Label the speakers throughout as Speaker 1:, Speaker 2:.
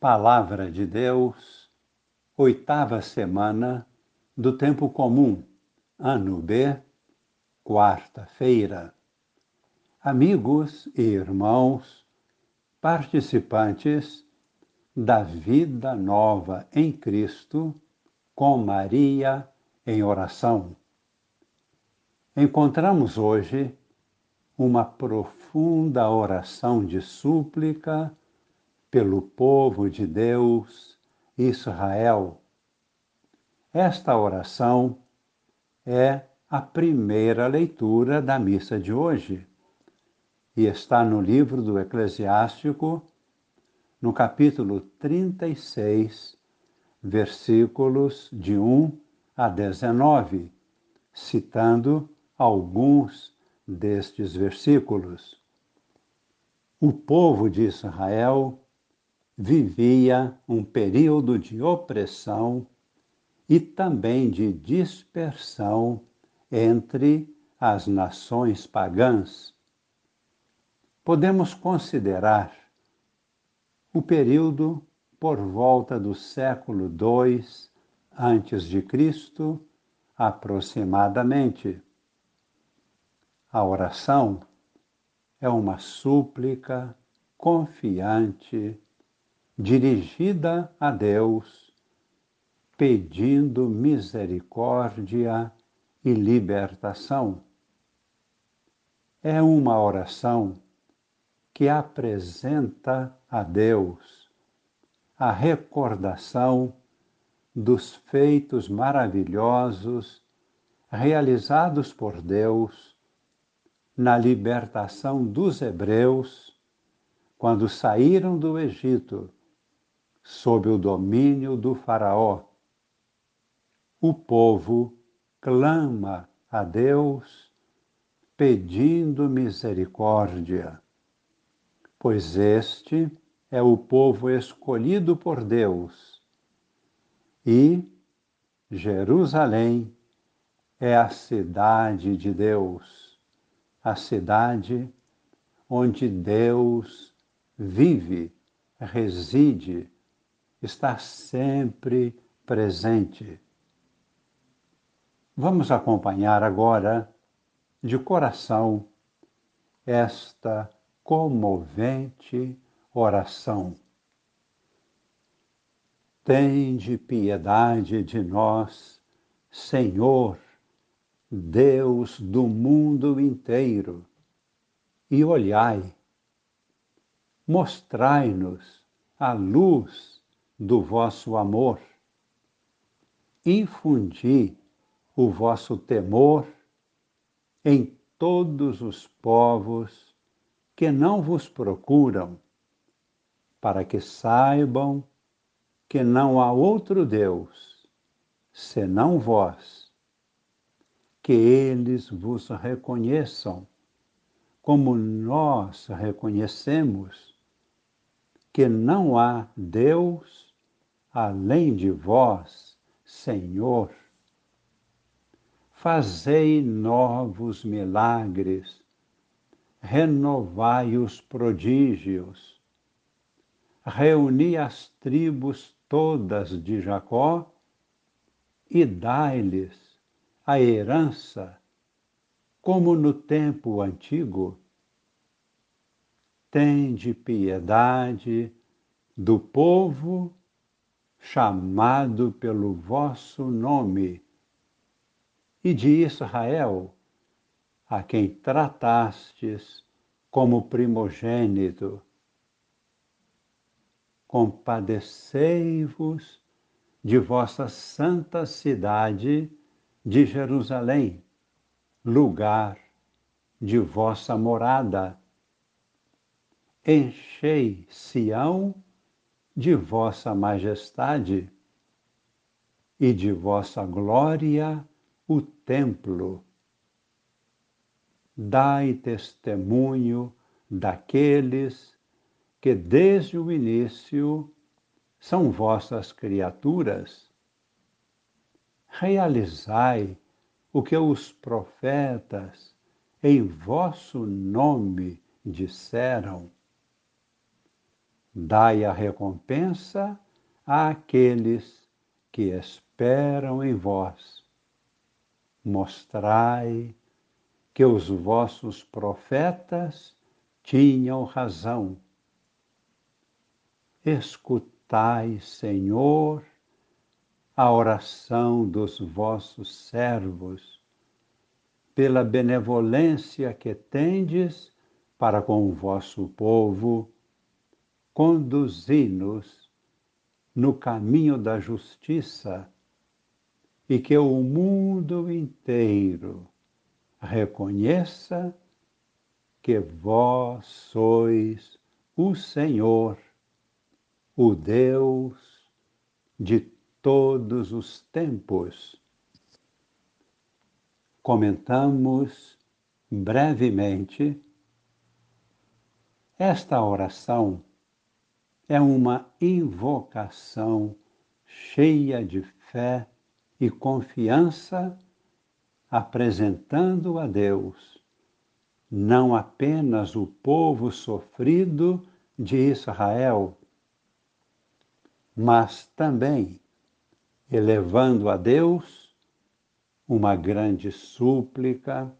Speaker 1: Palavra de Deus, oitava semana do Tempo Comum, ano B, quarta-feira. Amigos e irmãos, participantes da vida nova em Cristo, com Maria em oração. Encontramos hoje uma profunda oração de súplica pelo povo de Deus, Israel. Esta oração é a primeira leitura da missa de hoje e está no livro do Eclesiástico, no capítulo 36, versículos de 1 a 19, citando alguns destes versículos. O povo de Israel vivia um período de opressão e também de dispersão entre as nações pagãs. Podemos considerar o período por volta do século II antes de Cristo, aproximadamente. A oração é uma súplica confiante, dirigida a Deus, pedindo misericórdia e libertação. É uma oração que apresenta a Deus a recordação dos feitos maravilhosos realizados por Deus na libertação dos hebreus quando saíram do Egito sob o domínio do Faraó. O povo clama a Deus pedindo misericórdia, pois este é o povo escolhido por Deus e Jerusalém é a cidade de Deus a cidade onde Deus vive, reside, está sempre presente. Vamos acompanhar agora, de coração, esta comovente oração. Tende piedade de nós, Senhor Deus do mundo inteiro, e olhai, mostrai-nos a luz do vosso amor, infundi o vosso temor em todos os povos que não vos procuram, para que saibam que não há outro Deus senão vós que eles vos reconheçam, como nós reconhecemos que não há Deus além de vós, Senhor. Fazei novos milagres, renovai os prodígios, reuni as tribos todas de Jacó e dai-lhes a herança, como no tempo antigo. Tende piedade do povo chamado pelo vosso nome e de Israel, a quem tratastes como primogênito. Compadecei-vos de vossa santa cidade de Jerusalém, lugar de vossa morada. Enchei Sião de vossa majestade e de vossa glória o templo. Dai testemunho daqueles que desde o início são vossas criaturas realizai o que os profetas em vosso nome disseram. Dai a recompensa àqueles que esperam em vós. Mostrai que os vossos profetas tinham razão. Escutai, Senhor, a oração dos vossos servos, pela benevolência que tendes para com o vosso povo, conduzi-nos no caminho da justiça e que o mundo inteiro reconheça que vós sois o Senhor, o Deus de todos os tempos. Comentamos brevemente esta oração é uma invocação cheia de fé e confiança, apresentando a Deus não apenas o povo sofrido de Israel, mas também elevando a Deus uma grande súplica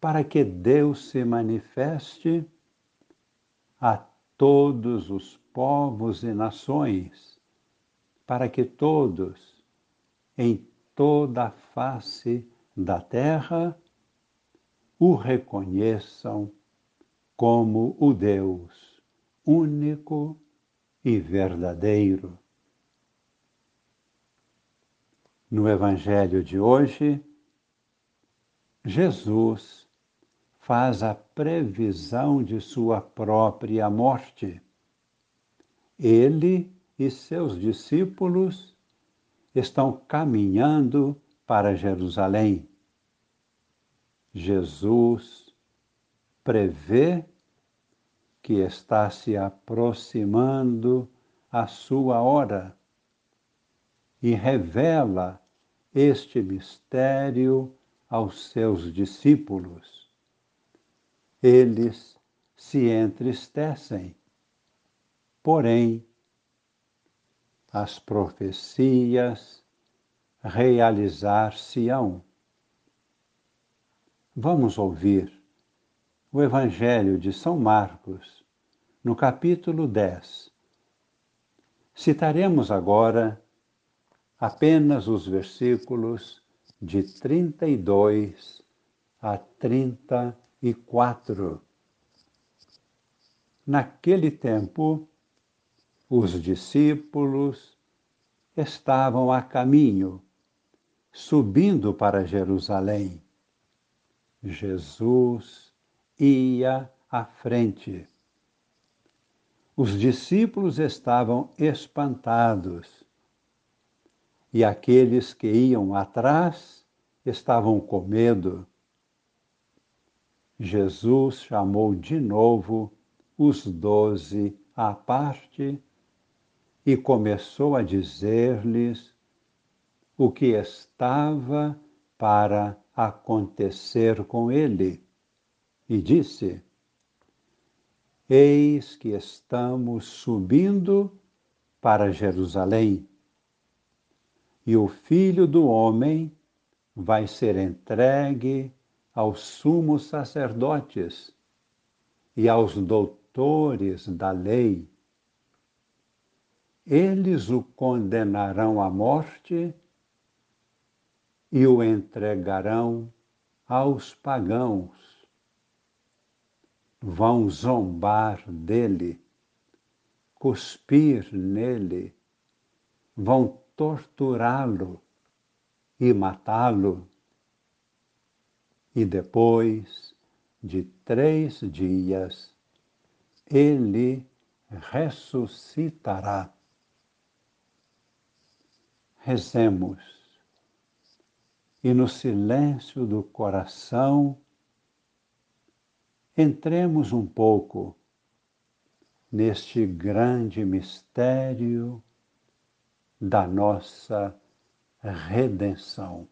Speaker 1: para que Deus se manifeste a todos os povos e nações, para que todos, em toda a face da terra, o reconheçam como o Deus único e verdadeiro. No Evangelho de hoje, Jesus faz a previsão de sua própria morte. Ele e seus discípulos estão caminhando para Jerusalém. Jesus prevê que está se aproximando a sua hora e revela este mistério aos seus discípulos eles se entristecem. Porém, as profecias realizar-se-ão. Vamos ouvir o Evangelho de São Marcos, no capítulo 10. Citaremos agora apenas os versículos de 32 a 34 e quatro. Naquele tempo, os discípulos estavam a caminho, subindo para Jerusalém. Jesus ia à frente. Os discípulos estavam espantados e aqueles que iam atrás estavam com medo Jesus chamou de novo os doze à parte e começou a dizer-lhes o que estava para acontecer com ele. E disse: Eis que estamos subindo para Jerusalém, e o filho do homem vai ser entregue aos sumos sacerdotes e aos doutores da lei. Eles o condenarão à morte e o entregarão aos pagãos. Vão zombar dele, cuspir nele, vão torturá-lo e matá-lo e depois de três dias ele ressuscitará. Rezemos. E no silêncio do coração entremos um pouco neste grande mistério da nossa redenção.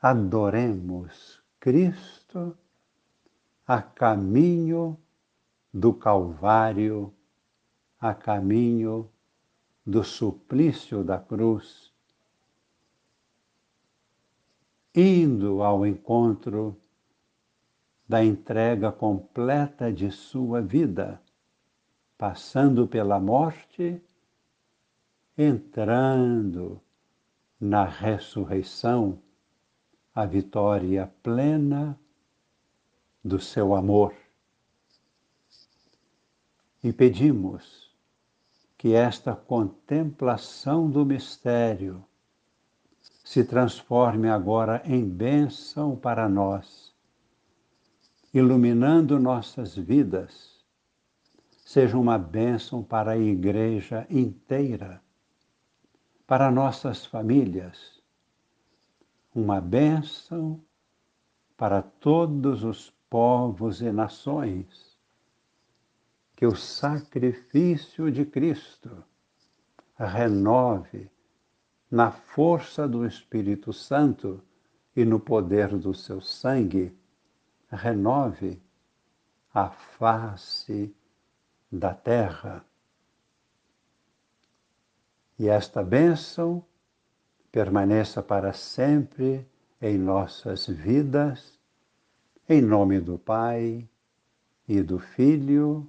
Speaker 1: Adoremos Cristo a caminho do Calvário a caminho do suplício da cruz, indo ao encontro da entrega completa de sua vida, passando pela morte, entrando na ressurreição, a vitória plena do seu amor. E pedimos que esta contemplação do mistério se transforme agora em bênção para nós, iluminando nossas vidas, seja uma bênção para a igreja inteira, para nossas famílias, uma bênção para todos os povos e nações que o sacrifício de Cristo renove na força do Espírito Santo e no poder do seu sangue, renove a face da terra. E esta bênção permaneça para sempre em nossas vidas, em nome do Pai e do Filho